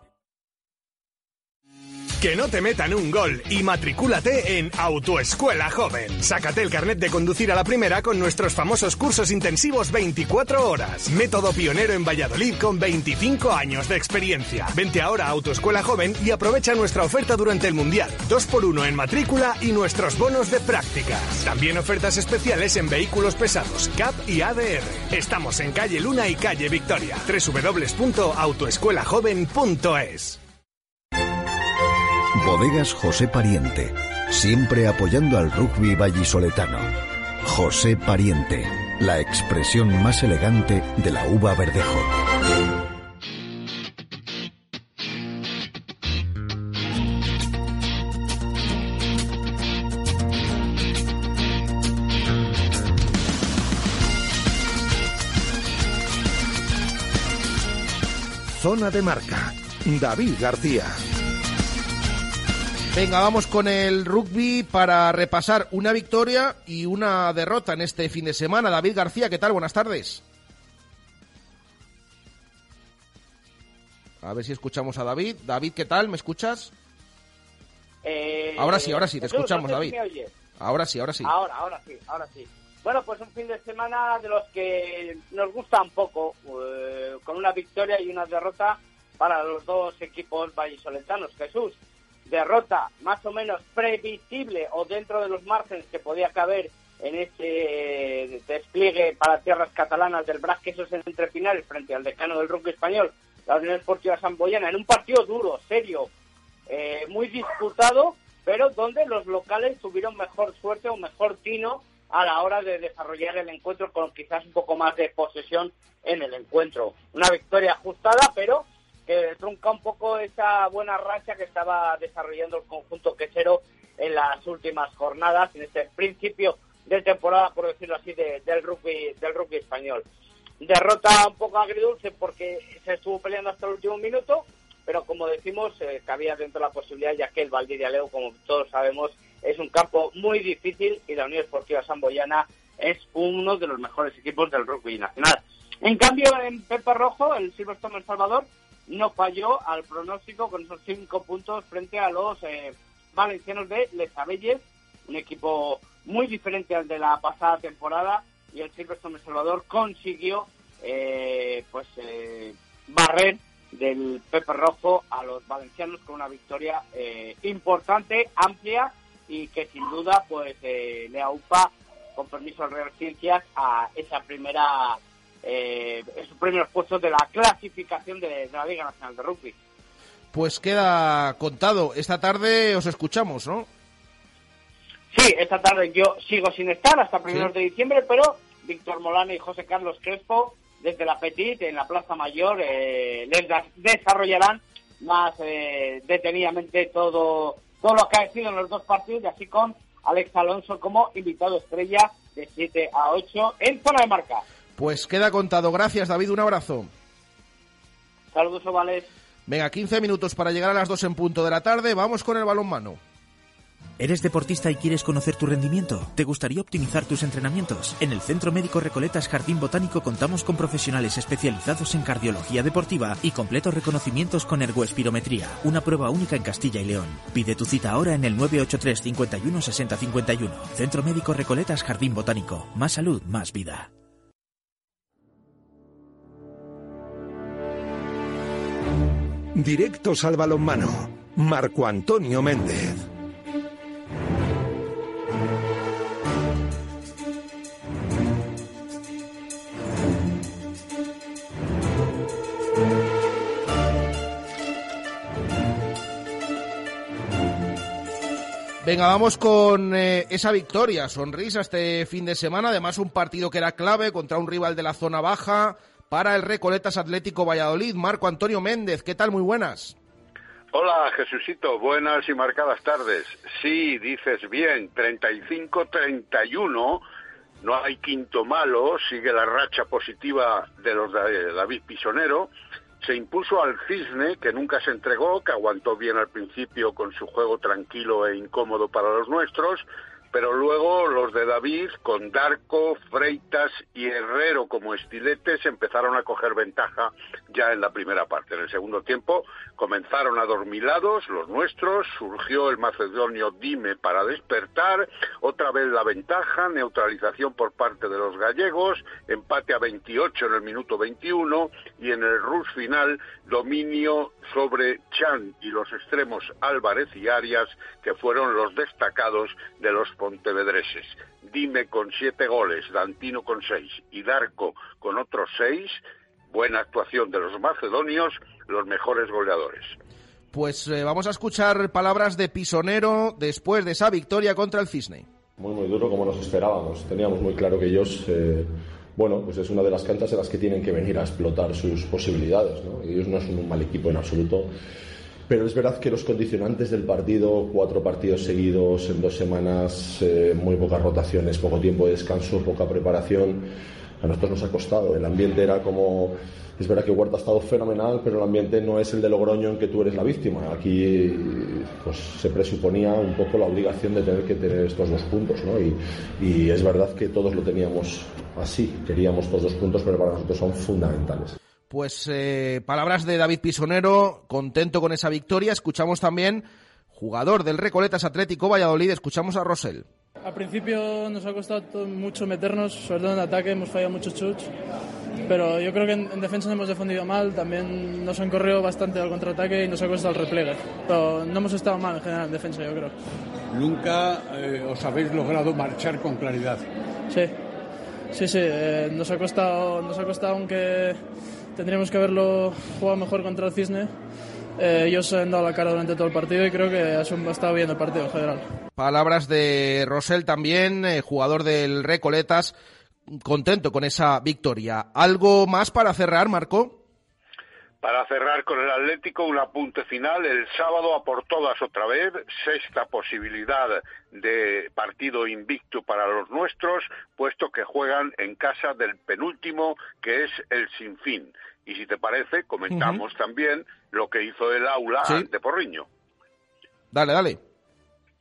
Que no te metan un gol y matricúlate en Autoescuela Joven. Sácate el carnet de conducir a la primera con nuestros famosos cursos intensivos 24 horas. Método pionero en Valladolid con 25 años de experiencia. Vente ahora a Autoescuela Joven y aprovecha nuestra oferta durante el Mundial. 2x1 en matrícula y nuestros bonos de prácticas. También ofertas especiales en vehículos pesados, CAP y ADR. Estamos en calle Luna y calle Victoria. www.autoescuelajoven.es Bodegas José Pariente, siempre apoyando al rugby vallisoletano. José Pariente, la expresión más elegante de la uva verdejo. Zona de marca. David García. Venga, vamos con el rugby para repasar una victoria y una derrota en este fin de semana. David García, ¿qué tal? Buenas tardes. A ver si escuchamos a David. David, ¿qué tal? ¿Me escuchas? Eh, Ahora sí, ahora sí, te Jesús, escuchamos, no sé si David. Ahora sí, ahora sí. Ahora, ahora sí, ahora sí. Bueno, pues un fin de semana de los que nos gusta un poco, eh, con una victoria y una derrota para los dos equipos vallisoletanos. Jesús, derrota más o menos previsible o dentro de los márgenes que podía caber en ese despliegue para tierras catalanas del Bras Quesos en Entrepinares frente al decano del rugby español, la Unión Esportiva Samboyana, en un partido duro, serio, eh, muy disputado, pero donde los locales tuvieron mejor suerte o mejor tino a la hora de desarrollar el encuentro con quizás un poco más de posesión en el encuentro. Una victoria ajustada, pero trunca un poco esa buena racha que estaba desarrollando el conjunto quechero en las últimas jornadas, en este principio de temporada, por decirlo así, del rugby del rugby español. Derrota un poco agridulce porque se estuvo peleando hasta el último minuto, pero como decimos, eh, cabía dentro de la posibilidad, ya que el Valdiria Leo, como todos sabemos, es un campo muy difícil y la Unión Esportiva Samboyana es uno de los mejores equipos del rugby nacional. En cambio, en Pepe Rojo, el Silverstone El Salvador no falló al pronóstico con esos cinco puntos frente a los eh, valencianos de Les Abelles, un equipo muy diferente al de la pasada temporada y el Silverstone El Salvador consiguió eh, pues eh, barrer del Pepe Rojo a los valencianos con una victoria importante, amplia y que sin duda pues le aupa con permiso al Real Ciencias a esa primera eh, sus primeros puestos de la clasificación de, la Liga Nacional de Rugby. Pues queda contado. Esta tarde os escuchamos, ¿no? Sí, esta tarde yo sigo sin estar hasta primeros de diciembre, pero Víctor Molano y José Carlos Crespo desde la Petit en la Plaza Mayor eh, les desarrollarán más eh, detenidamente todo todo lo que ha sido en los dos partidos y así con Alex Alonso como invitado estrella de 7 a 8 en zona de marca. Pues queda contado. Gracias, David. Un abrazo. Saludos, ovales. Venga, 15 minutos para llegar a las 2 en punto de la tarde. Vamos con el balón mano. ¿Eres deportista y quieres conocer tu rendimiento? ¿Te gustaría optimizar tus entrenamientos? En el Centro Médico Recoletas Jardín Botánico contamos con profesionales especializados en cardiología deportiva y completos reconocimientos con ergoespirometría, una prueba única en Castilla y León. Pide tu cita ahora en el 983 51 60 51. Centro Médico Recoletas Jardín Botánico. Más salud, más vida. Directos al balonmano. Marco Antonio Méndez. Venga, vamos con eh, esa victoria, sonrisa este fin de semana. Además, un partido que era clave contra un rival de la zona baja para el Recoletas Atlético Valladolid. Marco Antonio Méndez, ¿qué tal? Muy buenas. Hola, Jesucito, buenas y marcadas tardes. Sí, dices bien, 35-31, no hay quinto malo, sigue la racha positiva de los de David Pisonero. Se impuso al Cisne, que nunca se entregó, que aguantó bien al principio con su juego tranquilo e incómodo para los nuestros, pero luego los de David, con Darko, Freitas y Herrero como estiletes, empezaron a coger ventaja ya en la primera parte. En el segundo tiempo comenzaron a dormilados los nuestros, surgió el macedonio Dime para despertar, otra vez la ventaja, neutralización por parte de los gallegos, empate a 28 en el minuto 21 y en el rus final dominio sobre Chan y los extremos Álvarez y Arias, que fueron los destacados de los pontevedreses. Dime con siete goles, Dantino con seis y Darko con otros seis. Buena actuación de los macedonios, los mejores goleadores. Pues eh, vamos a escuchar palabras de Pisonero después de esa victoria contra el Cisne. Muy, muy duro como nos esperábamos. Teníamos muy claro que ellos, eh, bueno, pues es una de las canchas en las que tienen que venir a explotar sus posibilidades. ¿no? Ellos no son un mal equipo en absoluto. Pero es verdad que los condicionantes del partido, cuatro partidos seguidos en dos semanas, eh, muy pocas rotaciones, poco tiempo de descanso, poca preparación, a nosotros nos ha costado. El ambiente era como. Es verdad que Huerta ha estado fenomenal, pero el ambiente no es el de Logroño en que tú eres la víctima. Aquí pues, se presuponía un poco la obligación de tener que tener estos dos puntos. ¿no? Y, y es verdad que todos lo teníamos así. Queríamos estos dos puntos, pero para nosotros son fundamentales. Pues eh, palabras de David Pisonero, contento con esa victoria. Escuchamos también jugador del Recoletas Atlético Valladolid, escuchamos a Rosell. Al principio nos ha costado mucho meternos, sobre todo en ataque, hemos fallado muchos chuts, pero yo creo que en, defensa nos hemos defendido mal, también nos han corrido bastante al contraataque y nos ha costado el repliegue, pero no hemos estado mal en general en defensa, yo creo. Nunca eh, os habéis logrado marchar con claridad. Sí, Sí, sí, eh, nos ha costado, nos ha costado aunque tendríamos que haberlo jugado mejor contra el Cisne. Eh, ellos han dado la cara durante todo el partido y creo que ha estado bien el partido en general. Palabras de Rosell también, eh, jugador del Recoletas, contento con esa victoria. ¿Algo más para cerrar, Marco? Para cerrar con el Atlético, un apunte final. El sábado a por todas otra vez, sexta posibilidad de partido invicto para los nuestros, puesto que juegan en casa del penúltimo, que es el Sinfín. Y si te parece, comentamos también lo que hizo el aula ante Porriño. Dale, dale.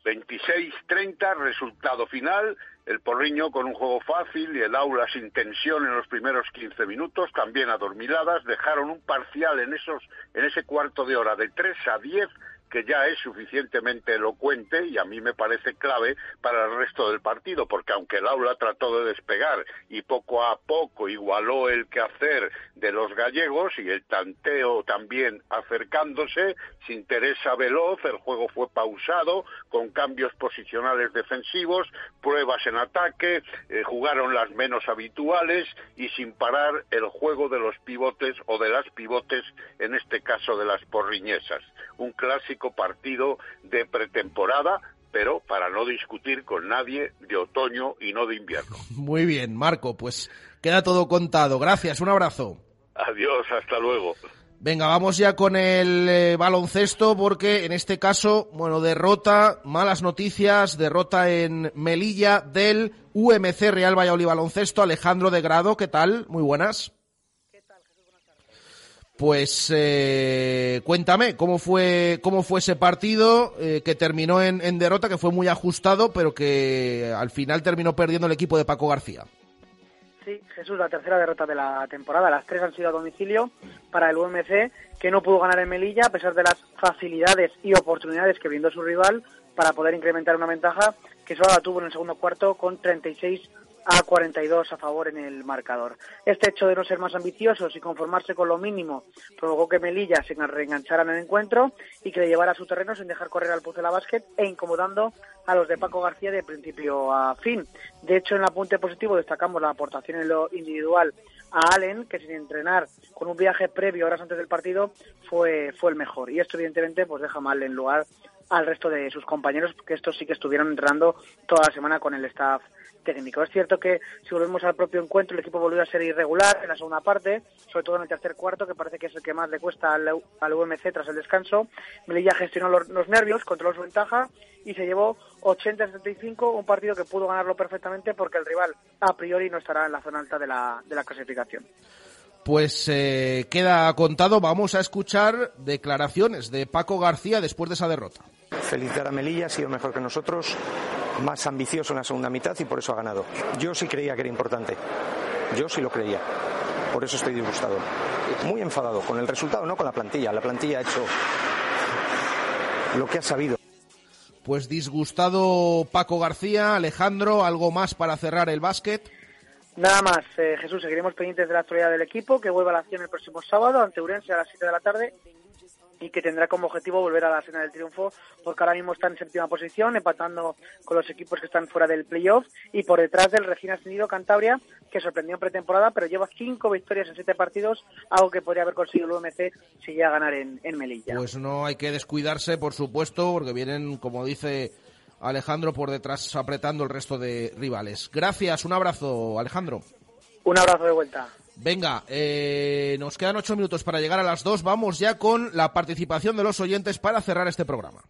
26-30, resultado final. El Porriño con un juego fácil y el aula sin tensión en los primeros 15 minutos, también adormiladas, dejaron un parcial en, esos, en ese cuarto de hora de 3 a 10 que ya es suficientemente elocuente y a mí me parece clave para el resto del partido, porque aunque el aula trató de despegar y poco a poco igualó el quehacer de los gallegos y el tanteo también acercándose, sin Teresa Veloz el juego fue pausado con cambios posicionales defensivos, pruebas en ataque, eh, jugaron las menos habituales y sin parar el juego de los pivotes o de las pivotes, en este caso de las porriñesas. Un clásico partido de pretemporada, pero para no discutir con nadie de otoño y no de invierno. Muy bien, Marco, pues queda todo contado. Gracias, un abrazo. Adiós, hasta luego. Venga, vamos ya con el eh, baloncesto porque en este caso, bueno, derrota, malas noticias, derrota en Melilla del UMC Real Valladolid Baloncesto. Alejandro de Grado, ¿qué tal? Muy buenas. Pues eh, cuéntame cómo fue cómo fue ese partido eh, que terminó en, derrota, que fue muy ajustado, pero que al final terminó perdiendo el equipo de Paco García. Sí, Jesús, la tercera derrota de la temporada. Las tres han sido a domicilio para el UMC, que no pudo ganar en Melilla a pesar de las facilidades y oportunidades que brindó su rival para poder incrementar una ventaja que solo la tuvo en el segundo cuarto con 36 a 42 a favor en el marcador. Este hecho de no ser más ambiciosos y conformarse con lo mínimo provocó que Melilla se reenganchara en el encuentro y que le llevara a su terreno sin dejar correr al Pucela Basket e incomodando a los de Paco García de principio a fin. De hecho, en el apunte positivo destacamos la aportación en lo individual a Allen, que sin entrenar con un viaje previo horas antes del partido fue, fue el mejor. Y esto evidentemente pues deja mal en lugar al resto de sus compañeros, que estos sí que estuvieron entrenando toda la semana con el staff técnico. Es cierto que si volvemos al propio encuentro, el equipo volvió a ser irregular en la segunda parte, sobre todo en el tercer cuarto, que parece que es el que más le cuesta al, UMC tras el descanso. Melilla gestionó los, nervios, controló su ventaja y se llevó 80-75, un partido que pudo ganarlo perfectamente porque el rival a priori no estará en la zona alta de la, de la clasificación. Pues eh, queda contado, vamos a escuchar declaraciones de Paco García después de esa derrota. Felicitar a Melilla, ha sido mejor que nosotros, más ambicioso en la segunda mitad y por eso ha ganado. Yo sí creía que era importante, yo sí lo creía, por eso estoy disgustado. Muy enfadado con el resultado, no con la plantilla. La plantilla ha hecho lo que ha sabido. Pues disgustado Paco García, Alejandro, ¿algo más para cerrar el básquet? Nada más, eh, Jesús, seguiremos pendientes de la actualidad del equipo, que vuelva a la acción el próximo sábado ante Urense a las 7 de la tarde y que tendrá como objetivo volver a la escena del triunfo, porque ahora mismo está en séptima posición, empatando con los equipos que están fuera del playoff, y por detrás del recién ascendido Cantabria, que sorprendió en pretemporada, pero lleva cinco victorias en siete partidos, algo que podría haber conseguido el UMC si llega a ganar en, en Melilla. Pues no hay que descuidarse, por supuesto, porque vienen, como dice Alejandro, por detrás apretando el resto de rivales. Gracias, un abrazo, Alejandro. Un abrazo de vuelta. Venga, eh, nos quedan ocho minutos para llegar a las dos. Vamos ya con la participación de los oyentes para cerrar este programa.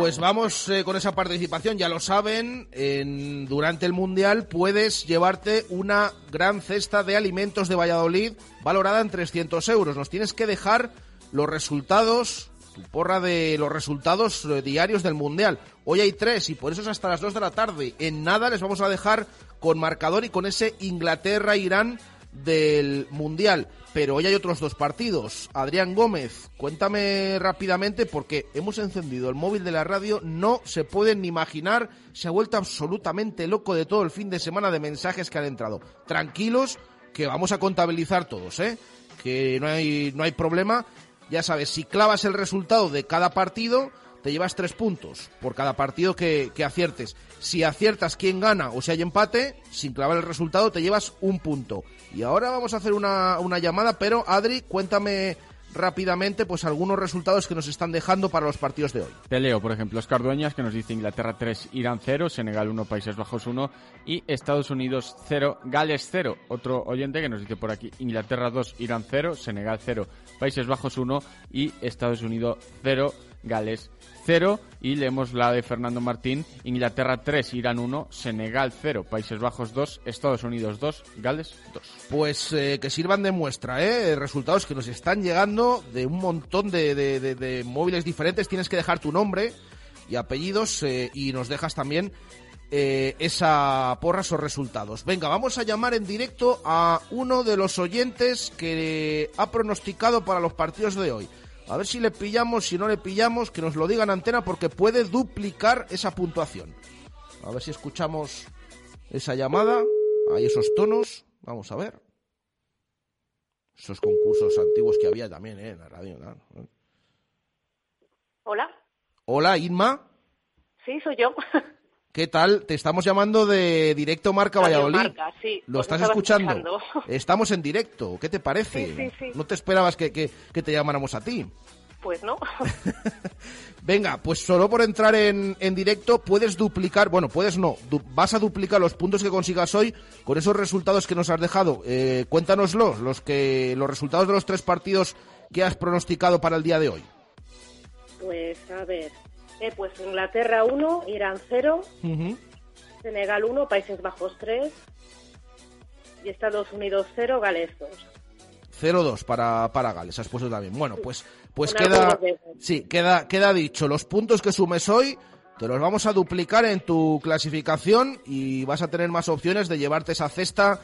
Pues vamos eh, con esa participación, ya lo saben, en, durante el Mundial puedes llevarte una gran cesta de alimentos de Valladolid valorada en 300 euros. Nos tienes que dejar los resultados, tu porra de los resultados eh, diarios del Mundial. Hoy hay tres y por eso es hasta las 2 de la tarde. En nada les vamos a dejar con marcador y con ese Inglaterra-Irán del Mundial. Pero hoy hay otros dos partidos. Adrián Gómez, cuéntame rápidamente porque hemos encendido el móvil de la radio, no se pueden ni imaginar, se ha vuelto absolutamente loco de todo el fin de semana de mensajes que han entrado. Tranquilos, que vamos a contabilizar todos, ¿eh? Que no hay, no hay problema. Ya sabes, si clavas el resultado de cada partido, te llevas tres puntos por cada partido que, que aciertes. Si aciertas quién gana o si hay empate, sin clavar el resultado, te llevas un punto. Y ahora vamos a hacer una, una llamada, pero Adri, cuéntame rápidamente pues algunos resultados que nos están dejando para los partidos de hoy. Te leo, por ejemplo, Oscar Dueñas, que nos dice Inglaterra 3, Irán 0, Senegal 1, Países Bajos 1 y Estados Unidos 0, Gales 0. Otro oyente que nos dice por aquí Inglaterra 2, Irán 0, Senegal 0, Países Bajos 1 y Estados Unidos 0, Gales 0 y leemos la de Fernando Martín, Inglaterra 3, Irán 1, Senegal 0, Países Bajos 2, Estados Unidos 2, Gales 2. Pues eh, que sirvan de muestra, ¿eh? Resultados que nos están llegando de un montón de, de móviles diferentes. Tienes que dejar tu nombre y apellidos eh, y nos dejas también eh, esa porra, esos resultados. Venga, vamos a llamar en directo a uno de los oyentes que ha pronosticado para los partidos de hoy. A ver si le pillamos, si no le pillamos, que nos lo digan antena porque puede duplicar esa puntuación. A ver si escuchamos esa llamada, hay esos tonos, vamos a ver. Esos concursos antiguos que había también ¿eh? en la radio. ¿no? Hola, Hola, Inma. sí, soy yo. ¿Qué tal? Te estamos llamando de Directo Marca Radio Valladolid. Marca, sí, ¿Lo pues estás escuchando? escuchando. Estamos en directo. ¿Qué te parece? Sí, sí, sí. No te esperabas que, que- que te llamáramos a ti. Pues no. Venga, pues solo por entrar en, en directo puedes duplicar, bueno, puedes no, du- vas a duplicar los puntos que consigas hoy con esos resultados que nos has dejado. Eh, cuéntanoslos, los, que, los resultados de los tres partidos que has pronosticado para el día de hoy. Pues a ver. Eh, pues Inglaterra 1, Irán 0, Senegal 1, Países Bajos 3 y Estados Unidos 0, Gales 2. 0-2 para, para Gales, has puesto también. Bueno, pues, pues queda, sí, queda, queda dicho. Los puntos que sumes hoy te los vamos a duplicar en tu clasificación y vas a tener más opciones de llevarte esa cesta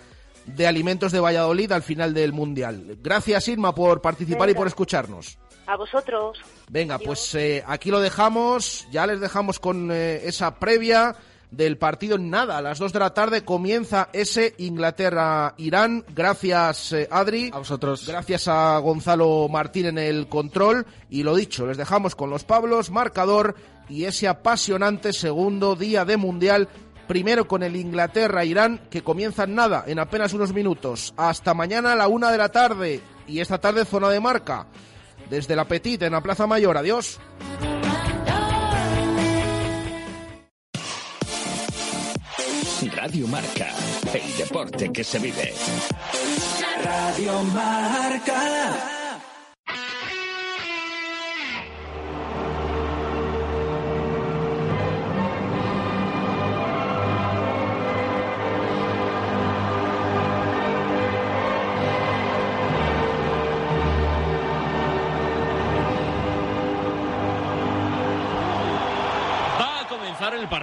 de alimentos de Valladolid al final del Mundial. Gracias, Irma, por participar y por escucharnos. A vosotros. Venga, pues eh, aquí lo dejamos. Ya les dejamos con eh, esa previa del partido en nada. A las 2 de la tarde comienza ese Inglaterra-Irán. Gracias, eh, Adri. A vosotros. Gracias a Gonzalo Martín en el control. Y lo dicho, les dejamos con los Pablos, marcador y ese apasionante segundo día de Mundial. Primero con el Inglaterra-Irán, que comienza en nada, en apenas unos minutos. Hasta mañana a la una de la tarde. Y esta tarde zona de marca. Desde la Petit en la Plaza Mayor. Adiós. Radio Marca, el deporte que se vive. Radio Marca.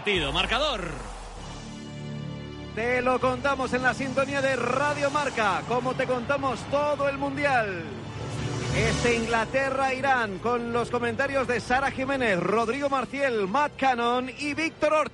Partido. Marcador. Te lo contamos en la sintonía de Radio Marca, como te contamos todo el Mundial. Este Inglaterra-Irán con los comentarios de Sara Jiménez, Rodrigo Marciel, Matt Cannon y Víctor Ortiz.